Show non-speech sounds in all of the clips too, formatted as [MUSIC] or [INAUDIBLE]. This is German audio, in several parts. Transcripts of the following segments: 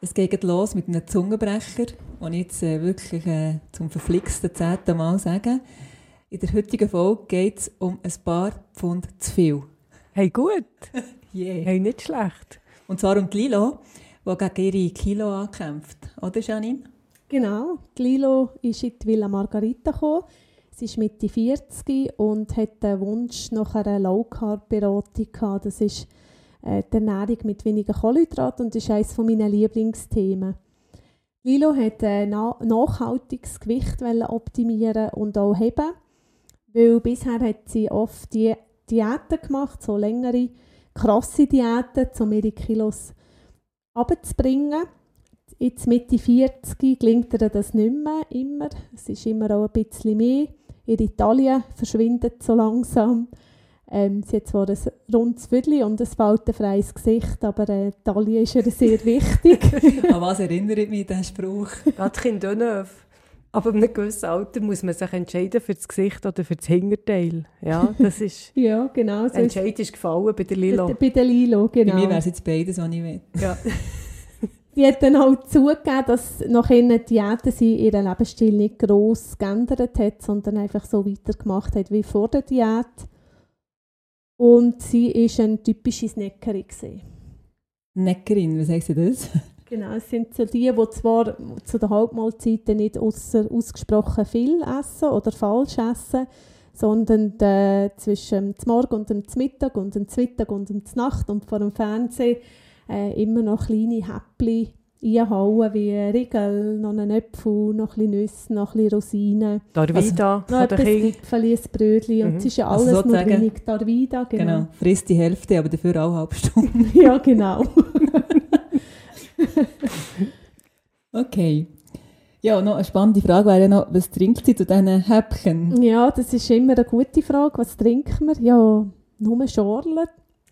Es geht los mit einem Zungenbrecher, den ich jetzt äh, wirklich äh, zum verflixten zehnten Mal sage. In der heutigen Folge geht es um ein paar Pfund zu viel. Hey, gut. [LAUGHS] Yeah. Hey, nicht schlecht. Und zwar um die Lilo, die gegen ihre Kilo ankämpft. Oder, Janine? Genau, die Lilo ist in die Villa Margarita gekommen. Sie ist Mitte 40 und hat den Wunsch nach einer Low-Carb-Beratung gehabt. Das ist äh, die Ernährung mit weniger Kohlenhydraten und ist eines meiner Lieblingsthemen. Lilo hat ein na nachhaltiges Gewicht optimieren und auch heben, weil bisher hat sie oft die Diäten gemacht, so längere, krasse Diäten, um ihre Kilos abzubringen. Jetzt Mitte 40 gelingt ihr das nicht mehr immer. Es ist immer auch ein bisschen mehr. Ihre Taille verschwindet so langsam. Ähm, sie hat zwar ein rundes Viertel und ein faltenfreies Gesicht, aber äh, die Taille ist ihr sehr wichtig. [LAUGHS] An was erinnert mich dieser Spruch? Kind Dönöf. Aber in einem gewissen Alter muss man sich entscheiden für das Gesicht oder für das Hinterteil. Ja, das ist... [LAUGHS] ja, genau. So Der Entscheid ist gefallen bei der Lilo. Bei, bei der Lilo, genau. Bei mir wäre es jetzt beides, was ich will. Ja. [LAUGHS] Die hat dann auch zugegeben, dass nach ihren Diäten sie ihren Lebensstil nicht gross geändert hat, sondern einfach so weitergemacht hat wie vor der Diät. Und sie war eine typische Snackerin. gewesen. Neckerin, was heisst das? [LAUGHS] Genau, es sind so die, die zwar zu den Hauptmahlzeiten nicht ausser, ausgesprochen viel essen oder falsch essen, sondern äh, zwischen dem Morgen und dem Mittag und dem Mittag und dem Nacht und vor dem Fernsehen äh, immer noch kleine Häppchen einhauen, wie Riegel, noch einen Äpfel, noch ein bisschen Nüsse, noch ein bisschen Rosinen, Darvida noch den etwas Kindern. Gipfeli, ein Brötchen und Mhm. es ist ja Also alles nur sozusagen- wenig Darvida, genau. Genau. Frisst die Hälfte, aber dafür auch eine halbe Stunde. [LAUGHS] ja, genau. [LAUGHS] Okay. Ja, noch eine spannende Frage wäre ja noch, was trinkt sie zu diesen Häppchen? Ja, das ist immer eine gute Frage. Was trinken wir? Ja, nur Schorle,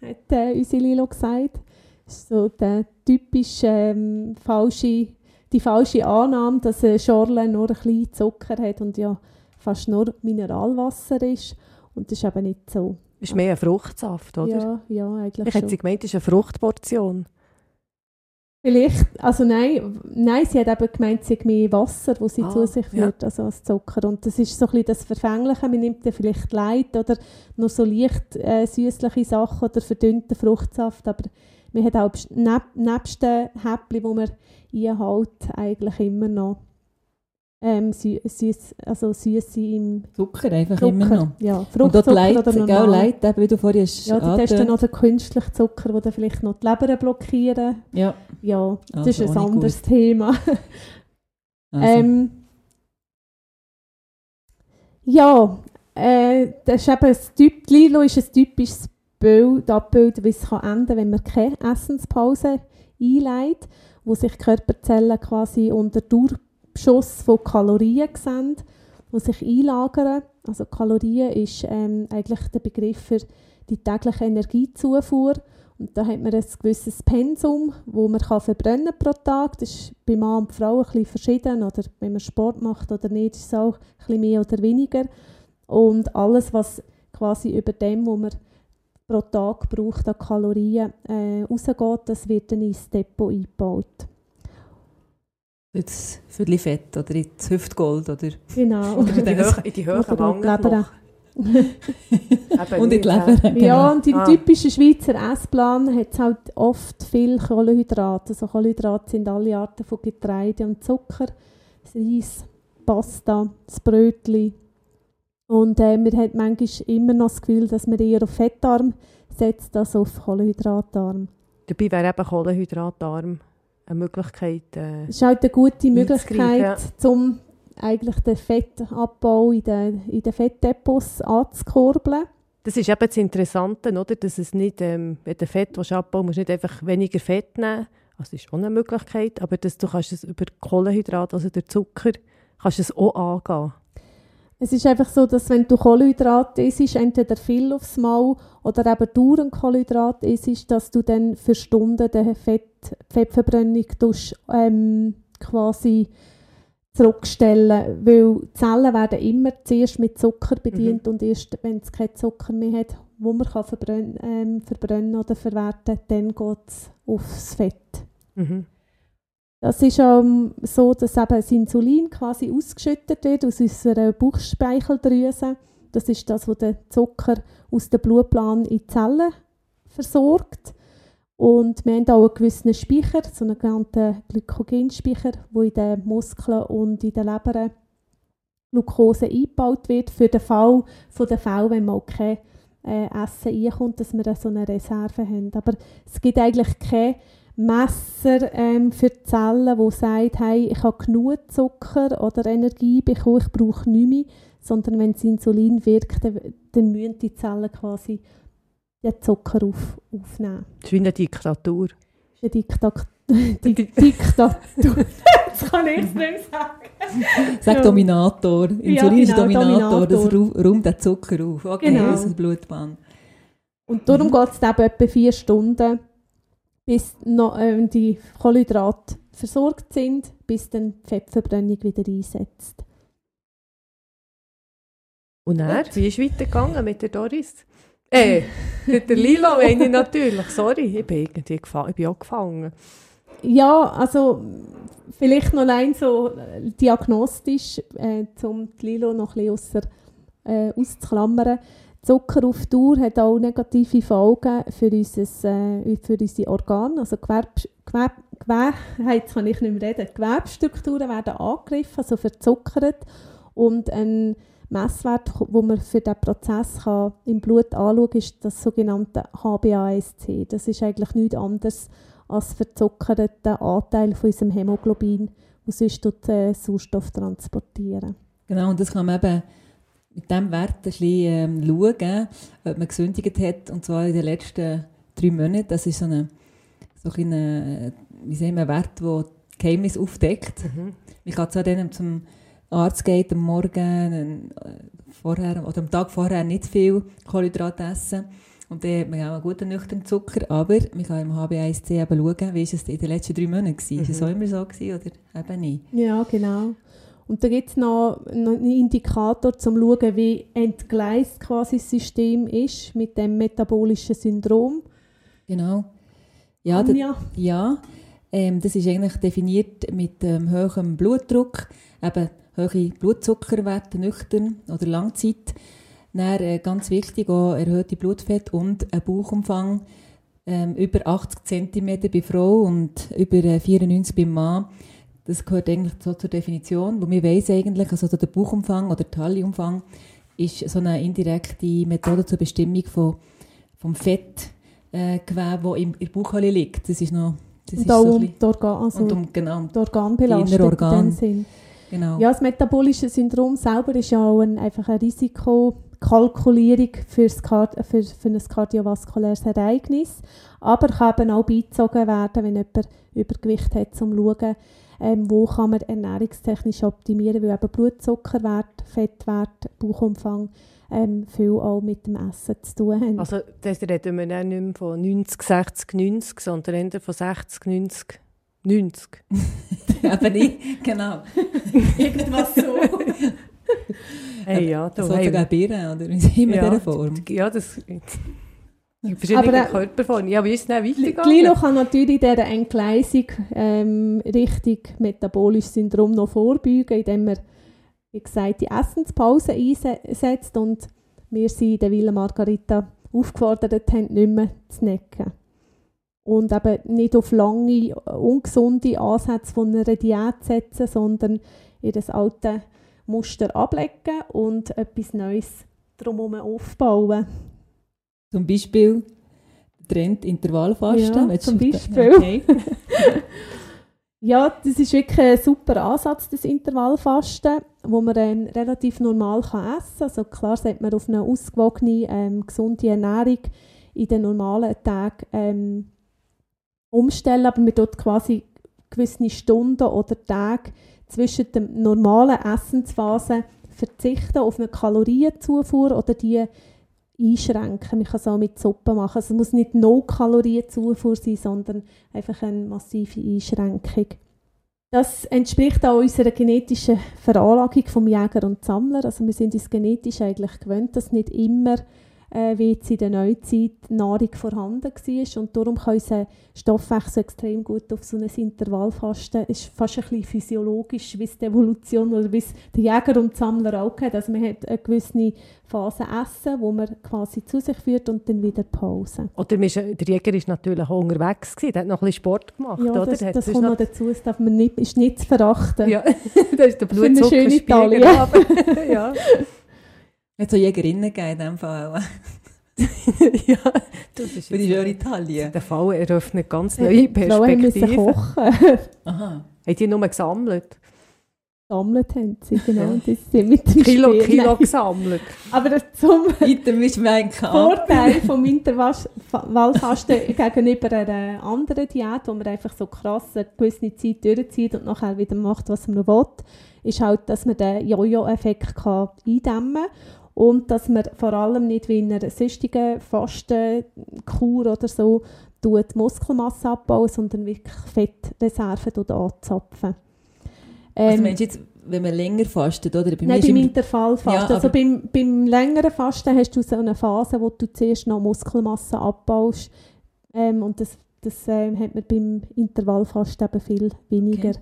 hat äh, unsere Lilo gesagt. Das ist so der typische ähm, falsche, die falsche Annahme, dass eine Schorle nur ein bisschen Zucker hat und ja fast nur Mineralwasser ist. Und das ist eben nicht so. ist mehr ein Fruchtsaft, oder? Ja, ja, eigentlich Ich hätte sie gemeint, das ist eine Fruchtportion. Vielleicht, also nein, nein, sie hat eben gemeint, sie hat mehr Wasser, das sie Ah, zu sich ja. führt, also als Zucker. Und das ist so ein bisschen das Verfängliche, man nimmt dann vielleicht Leid oder nur so leicht äh, süßliche Sachen oder verdünnten Fruchtsaft, aber man hat auch neb, nebst den Häppchen, die man einhält, eigentlich immer noch ähm, sü süß, also Süße im Zucker einfach immer Zucker. noch. Ja, Fruchtzucker Leid, oder normal. Leid, eben, wie du vorhin hast Ja, dann angetönt. noch den künstlichen Zucker, der dann vielleicht noch die Leber blockieren. Ja, Ja, das Also ist ein auch anderes Thema. also, Ähm, ja, äh, das ist eben ein Typ, Lilo ist ein typisches Bild, Abbild, wie es kann enden wenn man keine Essenspause einleitet, wo sich Körperzellen quasi unter Durchschuss von Kalorien sehen, die sich einlagern. Also Kalorien ist ähm, eigentlich der Begriff für die tägliche Energiezufuhr. Und da hat man ein gewisses Pensum, wo man kann verbrennen pro Tag. Das ist bei Mann und Frau ein bisschen verschieden. Oder wenn man Sport macht oder nicht, ist es auch ein bisschen mehr oder weniger. Und alles, was quasi über dem, was man pro Tag braucht an Kalorien, äh, rausgeht, das wird dann ins Depot eingebaut. jetzt Viertel Fett oder ins Hüftgold oder... Genau. [LAUGHS] Oder in die, Das- Höhe, in die Höhe Oder in die Wangen Leber. noch. Eben Und in die äh, Leber. genau. Ja, und im Ah. typischen Schweizer Essplan hat es halt oft viel Kohlenhydrate. Also Kohlenhydrate sind alle Arten von Getreide und Zucker. Das Reis, Pasta, das Brötchen. Und äh, man hat manchmal immer noch das Gefühl, dass man eher auf fettarm setzt als auf kohlenhydratarm. Dabei wäre eben kohlenhydratarm eine Möglichkeit. Äh, Das ist halt eine gute Möglichkeit, um eigentlich den Fettabbau in den, in den Fettdepots anzukurbeln. das ist eben das Interessante, oder? dass es nicht, ähm, wenn du Fett abbauen musst du nicht einfach weniger Fett nehmen, Also das ist auch eine Möglichkeit, aber dass du kannst es über Kohlenhydrat, also der Zucker, kannst es auch angehen. Es ist einfach so, dass wenn du Kohlenhydrat isst, entweder viel aufs Mal oder eben dauernd Kohlenhydrat isst, dass du dann für Stunden die Fett, Fettverbrennung tust, ähm, quasi zurückstellen, weil Zellen werden immer zuerst mit Zucker bedient mhm. und erst wenn es keinen Zucker mehr hat, wo man kann verbrennen, ähm, verbrennen oder verwerten, dann geht es aufs Fett. Mhm. Das ist auch so, dass eben das Insulin quasi ausgeschüttet wird aus unserer Bauchspeicheldrüse. Das ist das, was den Zucker aus dem Blutplan in die Zellen versorgt. Und wir haben auch einen gewissen Speicher, so einen genannten Glykogenspeicher, der in den Muskeln und in den Leber Glucose eingebaut wird, für den Fall von den Fällen, wenn mal kein äh, Essen reinkommt, dass wir so eine Reserve haben. Aber es gibt eigentlich kein Messer ähm, für die Zellen, wo sagt, hey, ich habe genug Zucker oder Energie bekommen, ich brauche nichts mehr, sondern wenn das Insulin wirkt, dann, dann müssen die Zellen quasi den Zucker auf, aufnehmen. Das ist wie eine Diktatur. Das ist eine [LAUGHS] Diktatur. Die [LAUGHS] Diktatur. Jetzt kann ich es nicht sagen. Sag Dominator. Insulin ja, genau, ist Dominator. Dominator. Das räumt den Zucker auf. Okay, genau. das ist Blutbahn. Und darum mhm. geht es eben etwa vier Stunden, bis noch, äh, die Kohlenhydrate versorgt sind, bis dann die Fettverbrennung wieder einsetzt. Und er, wie ist es weitergegangen mit der Doris? Äh, [LAUGHS] mit der Lila meine ich natürlich. Sorry, ich bin irgendwie gefangen. Ich bin auch gefangen. Ja, also vielleicht noch ein so diagnostisch, äh, um die Lilo noch ein bisschen ausser, äh, auszuklammern. Zucker auf Dauer hat auch negative Folgen für, unser, äh, für unsere Organe. Also Gewerb, Geweb, Geweb, jetzt kann ich nicht mehr reden. Gewebstrukturen werden angegriffen, also verzuckert. Und ein Messwert, wo man für diesen Prozess kann im Blut anschauen kann, ist das sogenannte HbA1c. Das ist eigentlich nichts anderes als verzuckerter Anteil von unserem Hämoglobin, der sonst durch äh, Sauerstoff transportieren. Genau, und das kann man eben mit diesem Wert ein bisschen ähm, schauen, ob man gesündigt hat, und zwar in den letzten drei Monaten. Das ist so, eine, so ein eine, wie sagen wir, Wert, der Geheimnis aufdeckt. Mhm. Man kann zwar dann zum Arzt geht am Morgen äh, vorher, oder am Tag vorher nicht viel Kohlenhydrate essen und dann hat man auch einen guten nüchternen Zucker, aber man kann im HB1C eben schauen, wie ist es in den letzten drei Monaten war. Mhm. Ist es auch immer so gewesen, oder eben nicht? Ja, genau. Und da gibt es noch, einen Indikator, um zu schauen, wie entgleist quasi das System ist mit dem metabolischen Syndrom. Genau. Ja, Anja. ja ähm, das ist eigentlich definiert mit ähm, hohem Blutdruck, eben hohe Blutzuckerwerte nüchtern oder Langzeit. Dann, äh, ganz wichtig auch erhöhte Blutfett und ein Bauchumfang ähm, über 80 cm bei Frau und über äh, 94 beim Mann. Das gehört eigentlich so zur Definition, wo wir weiss eigentlich, also der Bauchumfang oder der Talliumfang ist so eine indirekte Methode zur Bestimmung von, vom Fettgewebe, äh, das in der Bauchhöhle liegt. Das ist noch das und ist so um die, Organ, also und um, genau, die Organbelastung Organ. Sinn. Genau. Ja, das metabolische Syndrom selber ist ja auch ein, einfach eine Risikokalkulierung für's Kard für, für ein kardiovaskuläres Ereignis. Aber kann eben auch beizogen werden, wenn jemand Übergewicht hat, um zu schauen, ähm, wo kann man ernährungstechnisch optimieren, weil eben Blutzuckerwert, Fettwert, Bauchumfang ähm, viel auch mit dem Essen zu tun haben. Also das reden wir dann nicht mehr von 90, 60, 90, sondern eher von 60, 90, 90. Aber nicht, genau. [LAUGHS] Irgendwas so. Hey, ja, da so sogar Birnen, oder in ja, dieser Form. Ja, das... Verschiedene aber, äh, Körperformen. Ja, wie ist es dann weitergegangen? Lilo kann natürlich dieser Entgleisung ähm, Richtung metabolisches Syndrom noch vorbeugen, indem er, wie gesagt, die Essenspause einsetzt und wir sie in der Villa Margarita aufgefordert haben, nicht mehr zu necken und eben nicht auf lange, ungesunde Ansätze von einer Diät setzen, sondern ihr das alte Muster ablegen und etwas Neues drumherum aufbauen. Zum Beispiel Trend Intervallfasten? Ja, zum Beispiel. Okay. [LAUGHS] ja, das ist wirklich ein super Ansatz, das Intervallfasten, wo man ähm, relativ normal kann essen kann. Also klar sagt man auf eine ausgewogene, ähm, gesunde Ernährung in den normalen Tagen ähm, umstellen, aber man tut quasi gewisse Stunden oder Tage zwischen der normalen Essensphase verzichten auf eine Kalorienzufuhr oder die einschränken. Man kann es auch mit Suppe machen. Also es muss nicht No-Kalorienzufuhr sein, sondern einfach eine massive Einschränkung. Das entspricht auch unserer genetischen Veranlagung vom Jäger und Sammler. Also wir sind uns genetisch eigentlich gewöhnt, dass nicht immer äh, wie jetzt in der Neuzeit Nahrung vorhanden war. Und darum kann unser Stoffwechsel extrem gut auf so ein Intervallfasten. Es ist fast ein bisschen physiologisch, wie es die Evolution oder wie es der Jäger und Sammler auch hat. Also man hat eine gewisse Phase Essen, wo man quasi zu sich führt und dann wieder Pause. Oder der Jäger war natürlich auch unterwegs, gewesen. der hat noch ein bisschen Sport gemacht, ja, oder? das, das kommt noch dazu, das darf man nicht, ist nicht zu verachten. Ja, [LAUGHS] das ist der Blutzuckerspiegel. [LAUGHS] ja. Hat so Jägerinnen gegeben in dem Fall auch. [LAUGHS] ja, das ist Für die schöne Italien. Der Fall eröffnet ganz neue Perspektiven. müssen kochen. [LAUGHS] Aha. Haben die nur gesammelt? Gesammelt haben sie, genau. Und das sind mit dem Kilo, Spiel. Kilo gesammelt. Aber zum. Vorteil vom Intervallfasten gegenüber einer anderen Diät, wo man einfach so krass eine gewisse Zeit durchzieht und nachher wieder macht, was man will, ist halt, dass man den Jojo-Effekt eindämmen kann und dass man vor allem nicht wie in einer sonstigen Fastenkur oder so tut Muskelmasse abbauen, sondern wirklich Fettreserven anzapfen. Also Ähm, meinst du jetzt, wenn man länger fastet, oder? Bei Nein, beim Intervallfasten. Ja, also beim, beim längeren Fasten hast du so eine Phase, wo du zuerst noch Muskelmasse abbaust. Ähm, und das, das ähm, hat man beim Intervallfasten eben viel weniger. Okay.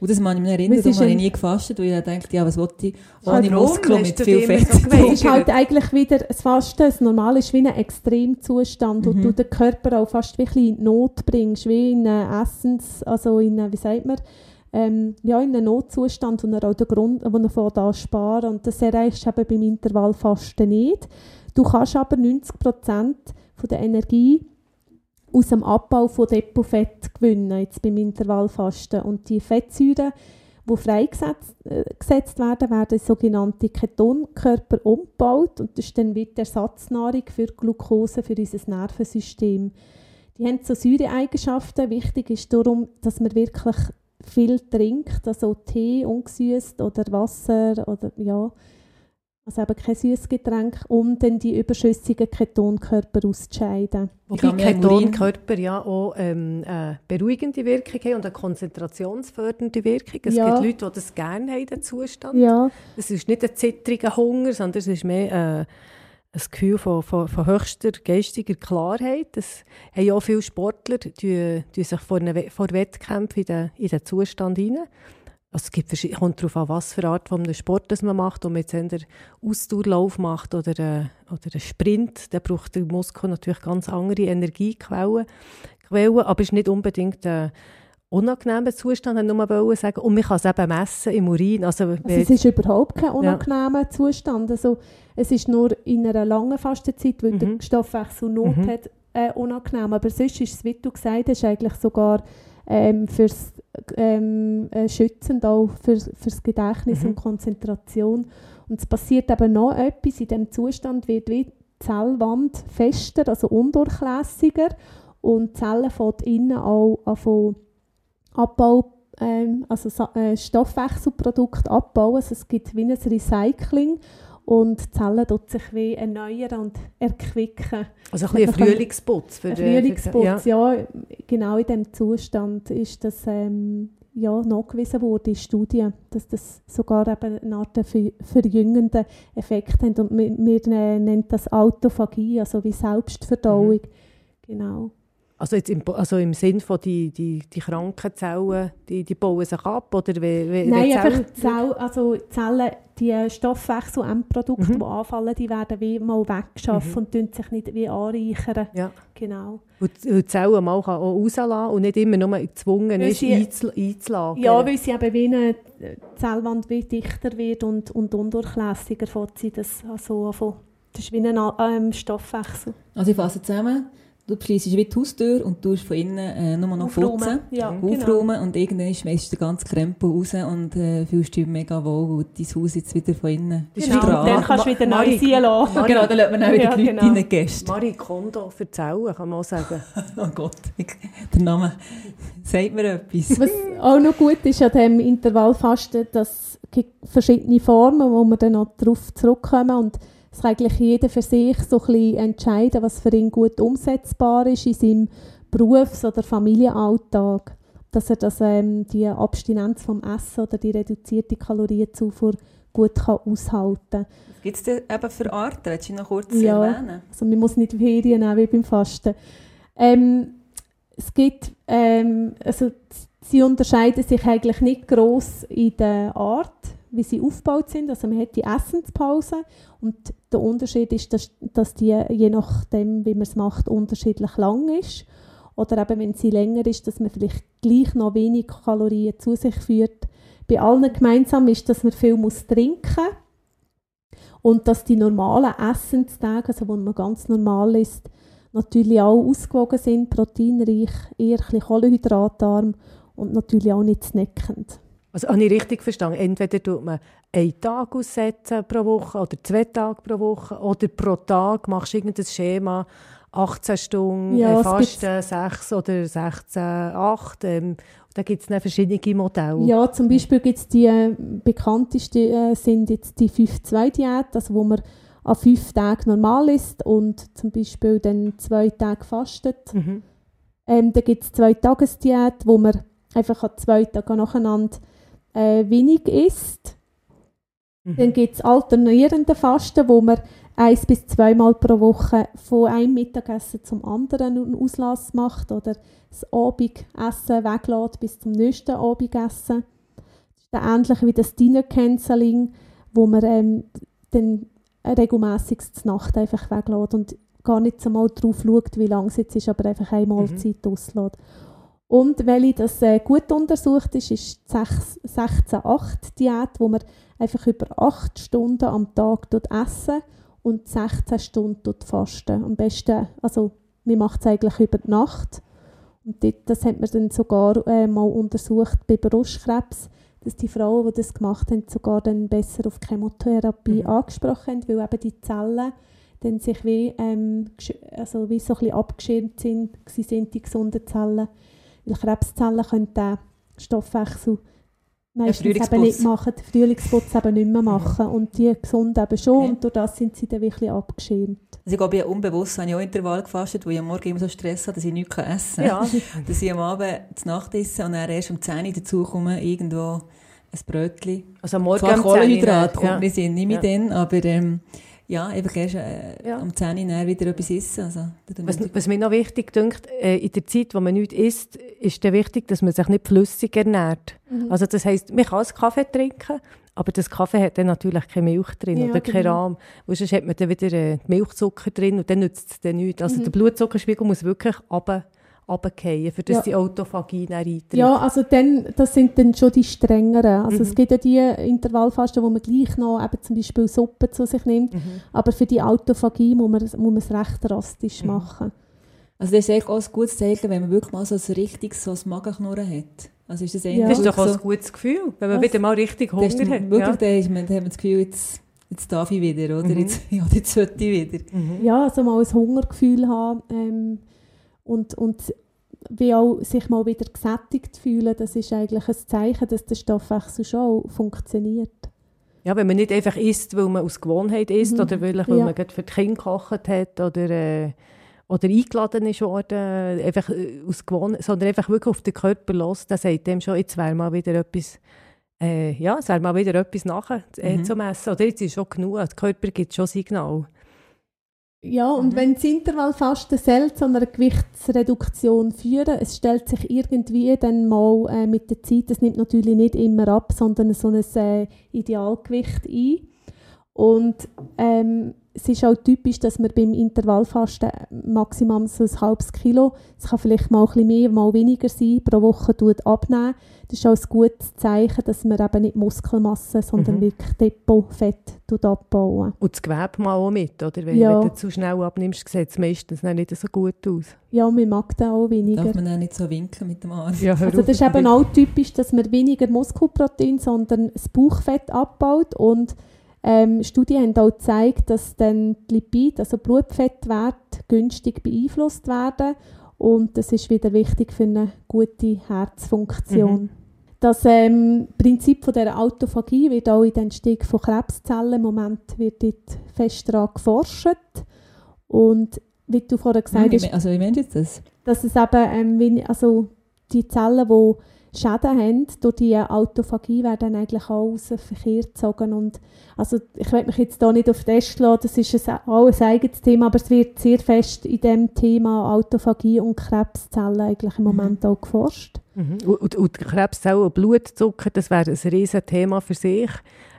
Und das kann ich mich erinnern, darum ist habe ich nie gefastet, weil ich dachte, ja, was wollte ich Halt ohne? Muskeln mit viel Fett so? Es ist halt eigentlich wieder das Fasten, das Normale ist wie ein Extremzustand, wo Mhm. du den Körper auch fast wirklich in Not bringst, wie in einen Essens, also in einen, wie sagt man, ähm, ja, in einen Notzustand, wo er auch den Grund, wo er von da sparen und das erreichst du eben beim Intervallfasten nicht. Du kannst aber 90% von der Energie aus dem Abbau von Depotfett gewinnen, jetzt beim Intervallfasten. Und die Fettsäuren, die freigesetzt äh, werden, werden in sogenannte Ketonkörper umgebaut und das ist dann wieder Ersatznahrung für Glucose für unser Nervensystem. Die haben so Säureeigenschaften. Wichtig ist darum, dass man wirklich viel trinkt, also Tee ungesüßt oder Wasser oder ja, also eben kein süßes Getränk, um dann die überschüssigen Ketonkörper auszuscheiden. Wobei Ketonkörper ja auch ähm, eine beruhigende Wirkung haben und eine konzentrationsfördernde Wirkung. Es Ja. gibt Leute, die das gerne haben, den Zustand. Ja, Es ist nicht ein zittriger Hunger, sondern es ist mehr äh, ein Gefühl von, von, von höchster geistiger Klarheit. Das haben ja auch viele Sportler, die, die sich vor, einer, We- vor Wettkämpfen in den, in den Zustand hinein. Also es gibt kommt darauf an, was für eine Art von Sport das man macht. Ob man jetzt einen Ausdauerlauf macht oder, einen, oder einen Sprint, dann braucht der Muskel natürlich ganz andere Energiequellen. Quellen, aber es ist nicht unbedingt ein unangenehmer Zustand, ich nur wollte sagen. Und man kann es eben messen im Urin. Also, Also es ist überhaupt kein unangenehmer Zustand. Also es ist nur in einer langen Fastenzeit, weil Mhm. der Stoffwechsel Not Mhm. hat, äh, unangenehm. Aber sonst ist es, wie du gesagt hast, eigentlich sogar ähm, fürs ähm, äh, schützend auch für, fürs Gedächtnis Mhm. und Konzentration. Und es passiert eben noch etwas, in diesem Zustand wird wie die Zellwand fester, also undurchlässiger und die Zellen von innen auch anfangen Abbau, ähm, also äh, Stoffwechselprodukte abbauen. Also es gibt wie ein Recycling und die Zellen tut sich wie erneuern und erquicken. Also ein bisschen ein Frühlingsputz. Für Ein Frühlingsputz, Ja. ja. genau in diesem Zustand ist das ähm, ja, nachgewiesen worden in Studien, dass das sogar eben eine Art ver verjüngenden Effekt hat. Und wir, wir äh, nennen das Autophagie, also wie Selbstverdauung. Mhm. Genau. Also, jetzt im, also im Sinn von die, die, die kranken Zellen, die, die bauen sich ab? Oder wie, wie, Nein, einfach Zellen- die Zell, also die Zellen, die Stoffwechsel-Endprodukte, Mhm. die anfallen, die werden wie mal weggeschaffen Mhm. und tun sich nicht wie anreichern. Ja. Genau. Und die Zellen mal auch rauslassen und nicht immer nur gezwungen Weil ist, sie- einzul- einzulagern. Ja, weil sie eben wie eine die Zellwand wie dichter wird und, und undurchlässiger sie das also von das ist wie ein ähm, Stoffwechsel. Also ich fasse zusammen, du schließt wie die Haustür und tust von innen äh, nur noch Aufräumen. putzen, Ja, aufräumen genau. und irgendwann schmeißt du den ganzen Krempel raus und äh, fühlst dich mega wohl und dein Haus jetzt wieder von innen Genau. strahlt. Dann kannst du wieder neu ziehen lassen. Genau, dann lässt man auch wieder Ja, die Leute genau. rein, Gäste. Marie Kondo erzählen, kann man auch sagen. [LAUGHS] Oh Gott, der Name sagt mir etwas. Was auch noch gut ist an dem Intervallfasten, dass es gibt verschiedene Formen, wo wir dann noch darauf zurückkommen und es kann eigentlich jeder für sich so ein bisschen entscheiden, was für ihn gut umsetzbar ist in seinem Berufs- oder Familienalltag, dass er das, ähm, die Abstinenz vom Essen oder die reduzierte Kalorienzufuhr gut kann aushalten kann. Was gibt es denn eben für Arten? Willst du noch kurz Ja. erwähnen? Also man muss nicht Ferien nehmen wie beim Fasten. Ähm, es gibt, ähm, also sie unterscheiden sich eigentlich nicht groß in der Art, wie sie aufgebaut sind. Also man hat die Essenspause und der Unterschied ist, dass, dass die je nachdem, wie man es macht, unterschiedlich lang ist. Oder eben, wenn sie länger ist, dass man vielleicht gleich noch wenig Kalorien zu sich führt. Bei allen gemeinsam ist, dass man viel muss trinken muss und dass die normalen Essenstage, also wo man ganz normal ist, natürlich auch ausgewogen sind, proteinreich, eher ein bisschen kohlenhydratarm und natürlich auch nicht snackend. Also habe ich richtig verstanden? Entweder tut man einen Tag aussetzen pro Woche oder zwei Tage pro Woche oder pro Tag machst du irgendein Schema, 18 Stunden, Ja, äh, Fasten 6 oder 16, 8. Ähm, da gibt es verschiedene Modelle. Ja, zum Beispiel gibt es die äh, bekanntesten äh, sind jetzt die 5-2-Diät, also wo man an fünf Tagen normal ist und zum Beispiel dann zwei Tage fastet. Mhm. Ähm, dann gibt es zwei Tagesdiät, wo man einfach an zwei Tagen nacheinander äh, wenig isst. Mhm. Dann gibt es alternierende Fasten, wo man eins bis zweimal pro Woche von einem Mittagessen zum anderen einen Auslass macht oder das Abendessen weglässt bis zum nächsten Abendessen. Das ist dann ähnlich wie das Dinner Canceling, wo man ähm, dann regelmässig zur Nacht einfach weglässt und gar nicht so mal drauf schaut, wie lange es jetzt ist, aber einfach eine Mahlzeit auslässt. Und welche das äh, gut untersucht ist, ist die 16-8-Diät, wo man einfach über 8 Stunden am Tag essen und 16 Stunden fasten. Am besten, also man macht es eigentlich über die Nacht. Und dort, das hat man dann sogar äh, mal untersucht bei Brustkrebs, dass die Frauen, die das gemacht haben, sogar dann besser auf Chemotherapie Mhm. angesprochen haben, weil eben die Zellen dann sich wie, ähm, also wie so ein bisschen abgeschirmt sind, sind, die gesunden Zellen. Weil Krebszellen können den Stoffwechsel meistens eben nicht machen, den Frühlingsputz eben nicht mehr machen. Und die gesunden eben schon Okay. und durch das sind sie dann wirklich abgeschirmt. Also ich glaube, ich habe unbewusst habe ich auch Intervall gefastet, wo ich am Morgen immer so Stress habe, dass ich nichts essen kann. Ja, [LAUGHS] Dass ich am Abend zu Nacht esse und dann erst um 10 Uhr dazukomme, irgendwo ein Brötchen. also am Morgen Zwar um 10 Uhr, Kohlenhydrat kommt ja. mir Sinn, nicht mit Ja. denen, aber ähm, ja, einfach erst äh, Ja. um 10 Uhr wieder etwas essen. Also, Was, was mir noch wichtig dünkt, äh, in der Zeit, wo man nichts isst, ist dann wichtig, dass man sich nicht flüssig ernährt. Also das heisst, man kann einen Kaffee trinken, aber das Kaffee hat dann natürlich keine Milch drin Ja, oder kein genau. Rahm. Weil sonst hat man dann wieder äh, Milchzucker drin und dann nützt es dann nichts. Mhm. Also der Blutzuckerspiegel muss wirklich runter, runterfallen, für das Ja. die Autophagie dann eintritt. Ja, also dann, das sind dann schon die strengeren. Also Mhm. es gibt ja die Intervallfasten, wo man gleich noch eben zum Beispiel Suppe zu sich nimmt. Mhm. Aber für die Autophagie muss man, muss man es recht drastisch Mhm. machen. Also das ist eigentlich auch ein gutes Zeichen, wenn man wirklich mal so ein richtiges so ein Magenknurren hat. Also ist das Ja. Das ist doch auch so, ein gutes Gefühl, wenn man Was? wieder mal richtig das ist Hunger hat. wirklich, Ja. dann, ist man, dann hat man das Gefühl, jetzt, jetzt darf ich wieder, oder? Mhm. Jetzt, [LAUGHS] ja, jetzt sollte ich wieder. Mhm. Ja, also mal ein Hungergefühl haben ähm, und, und wie auch sich mal wieder gesättigt fühlen, das ist eigentlich ein Zeichen, dass der Stoffwechsel schon funktioniert. Ja, wenn man nicht einfach isst, weil man aus Gewohnheit isst Mhm. oder weil, weil Ja. man gerade für die Kinder gekocht hat oder, äh, oder eingeladen ist worden, einfach äh, aus Gewohnheit, sondern einfach wirklich auf den Körper los, dann sagt dem schon, jetzt wäre mal wieder etwas, äh, ja, es wäre mal wieder etwas nachher äh, Mhm. zum Essen. Oder jetzt ist schon genug, der Körper gibt schon Signal. Ja, und Mhm. wenn das Intervallfasten soll zu einer Gewichtsreduktion führen, es stellt sich irgendwie dann mal äh, mit der Zeit, das nimmt natürlich nicht immer ab, sondern so ein äh, Idealgewicht ein. Und ähm, es ist auch typisch, dass man beim Intervallfasten maximal so ein halbes Kilo, es kann vielleicht mal ein bisschen mehr, mal weniger sein, pro Woche tut abnehmen. Das ist auch ein gutes Zeichen, dass man eben nicht Muskelmasse, sondern Mhm. wirklich Depotfett tut abbauen. Und das Gewebe mal auch mit, oder? Wenn, Ja. wenn du zu schnell abnimmst, sieht es meistens nicht so gut aus. Ja, man mag den auch weniger. Darf man auch nicht so winken mit dem Arm? Ja, hör Also das ist eben auch typisch, dass man weniger Muskelprotein, sondern das Bauchfett abbaut und ähm, Studien haben auch gezeigt, dass dann die Lipid, also Blutfettwerte, günstig beeinflusst werden und das ist wieder wichtig für eine gute Herzfunktion. Mhm. Das ähm, Prinzip von der Autophagie wird auch in den Entstehung von Krebszellen im Moment wird fest daran geforscht und wie du vorher gesagt hast, Also wie meinst du das? dass es eben, ähm, also die Zellen, die Schäden haben, durch die Autophagie werden eigentlich auch aus dem Verkehr gezogen. Und also ich will mich jetzt hier nicht auf den Test lassen, das ist ein, auch ein eigenes Thema, aber es wird sehr fest in dem Thema Autophagie und Krebszellen eigentlich im Mhm. Moment auch geforscht. Mhm. Und, und, und Krebszellen und Blutzucker, das wäre ein riesen Thema für sich.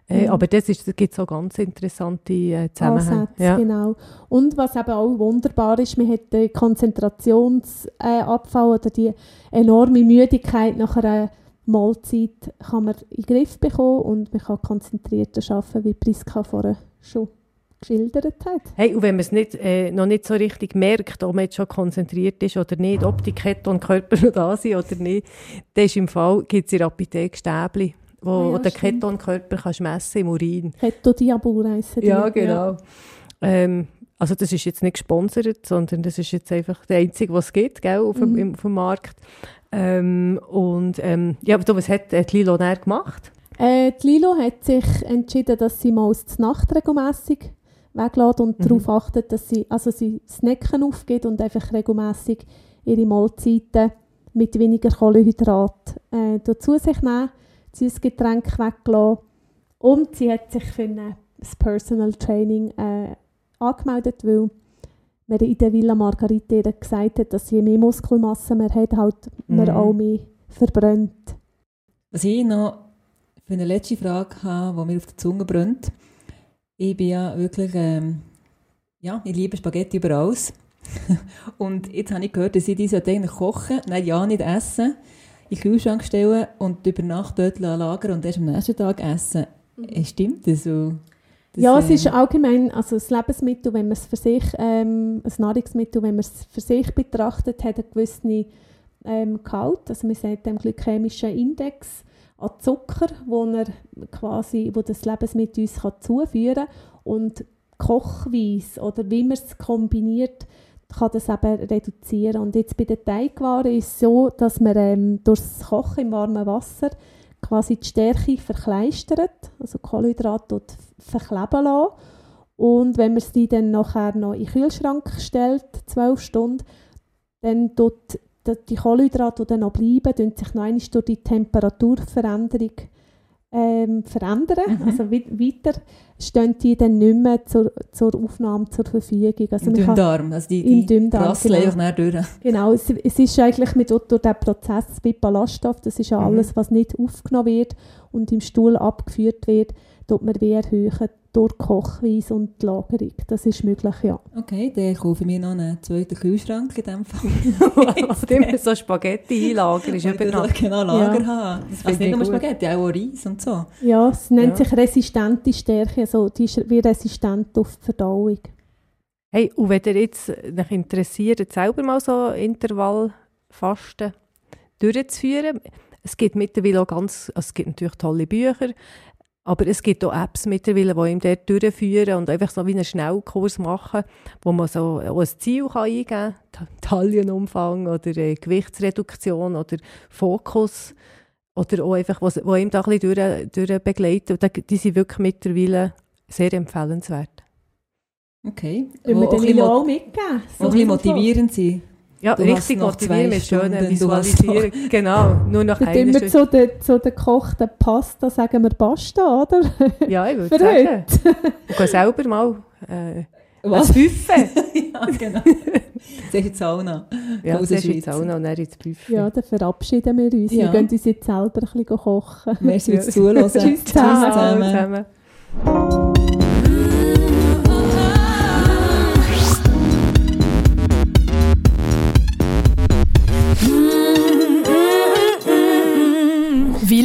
Äh, Mhm. Aber das, ist, das gibt so ganz interessante äh, Zusammenhänge. Ansätze, Ja. genau. Und was eben auch wunderbar ist, man hat den Konzentrationsabfall oder die enorme Müdigkeit nach einer Mahlzeit kann man in den Griff bekommen und man kann konzentrierter arbeiten, wie Priska vorher schon geschildert hat. Hey, und wenn man es nicht, äh, noch nicht so richtig merkt, ob man jetzt schon konzentriert ist oder nicht, ob die Ketonkörper [LAUGHS] noch da sind oder nicht, dann ist im Fall, gibt es in der Apotheke Stäbli, wo, Ah ja, stimmt. Ketonkörper kannst messen im Urin. Keto-Diabur heissen die. Ja, genau. Ähm, also das ist jetzt nicht gesponsert, sondern das ist jetzt einfach der einzige, was es gibt, gell, auf, dem, Mhm. auf dem Markt. Ähm, und ähm, ja, aber du, was hat äh, die Lilo näher gemacht? Äh, die Lilo hat sich entschieden, dass sie mal die Nacht regelmässig weglässt und Mhm. darauf achtet, dass sie, also sie Snacken aufgeht und einfach regelmässig ihre Mahlzeiten mit weniger Kohlenhydrat äh, zu sich nehmen, Süßgetränke weglassen und sie hat sich für ein Personal Training äh, angemeldet, weil man in der Villa Margarita gesagt hat, dass je mehr Muskelmasse man hat, halt man Mhm. auch mehr verbrennt. Was ich noch für eine letzte Frage habe, die mir auf der Zunge brennt. Ich bin ja wirklich, ähm, ja, ich liebe Spaghetti über alles. [LAUGHS] und jetzt habe ich gehört, dass ich die sollte eigentlich kochen, nein, ja, nicht essen, in den Kühlschrank stellen und über Nacht dort lagern und erst am nächsten Tag essen. Äh, Stimmt das so? Das, ja, es ist ähm, allgemein, also das Lebensmittel, wenn man es für sich, ähm, ein Nahrungsmittel, wenn man es für sich betrachtet, hat einen gewissen ähm, Gehalt, also man sagt dem glykämischen Index an Zucker, wo, er quasi, wo das Lebensmittel uns kann zuführen kann und Kochweise oder wie man es kombiniert, kann das eben reduzieren. Und jetzt bei den Teigwaren ist es so, dass man ähm, durch das Kochen im warmen Wasser quasi die Stärke verkleistert, also Kohlenhydrate verkleben lassen. Und wenn man sie dann nachher noch in den Kühlschrank stellt, zwölf Stunden, dann tut die- Kohlenhydrate, die dann noch bleiben, sich noch durch die Temperaturveränderung ähm, verändern. Mhm. Also wei- weiter stehen die dann nicht mehr zur, zur Aufnahme zur Verfügung. Also Im Dünndarm. Also die, Im die Dünndarm, rasseln genau. einfach durch. Genau, es, es ist eigentlich mit durch den Prozess wie Ballaststoff, das ist ja Mhm. alles, was nicht aufgenommen wird und im Stuhl abgeführt wird, tut man wie erhöhen durch Kochweise und die Lagerung. Das ist möglich, ja. Okay, dann kaufe ich mir noch einen zweiten Kühlschrank in dem Fall. [LAUGHS] Und immer so Spaghetti einlagern ist ich da Nacht. genau Lager Ja. habe. Das Also finde nicht nur ich gut. Spaghetti, auch Reis und so. Ja, es nennt Ja. sich resistente Stärke, also die ist wie resistent auf die Verdauung. Hey, und wenn ihr jetzt euch interessiert, selber mal so Intervallfasten durchzuführen, es gibt mittlerweile auch ganz, also es gibt natürlich tolle Bücher, aber es gibt auch Apps mittlerweile, die ihm dort durchführen und einfach so wie einen Schnellkurs machen, wo man so auch ein Ziel kann eingeben kann, Ta- Taillenumfang oder äh, Gewichtsreduktion oder Fokus oder auch einfach, wo, wo ihm da ein bisschen durch, durch begleiten. Und Die sind wirklich mittlerweile sehr empfehlenswert. Okay. Wollen wir auch mitgeben? wo ein So bisschen motivierend sind. Ja, Du richtig motivieren mit schönen du Visualisieren. Genau, nur noch [LAUGHS] Dann eine wir Stunde. zu der, zu der gekochten Pasta sagen wir Basta, oder? [LAUGHS] Ja, ich würde sagen. Und geh selber mal äh, Was? Buffet. [LAUGHS] ja, genau. Ist jetzt auch noch. ja, jetzt Schweiz. auch noch näher ins Buffet. Ja, dann verabschieden wir uns. Ja. Wir gehen uns jetzt selber ein bisschen kochen. Merci fürs Zuhören. Tschüss zusammen. zusammen.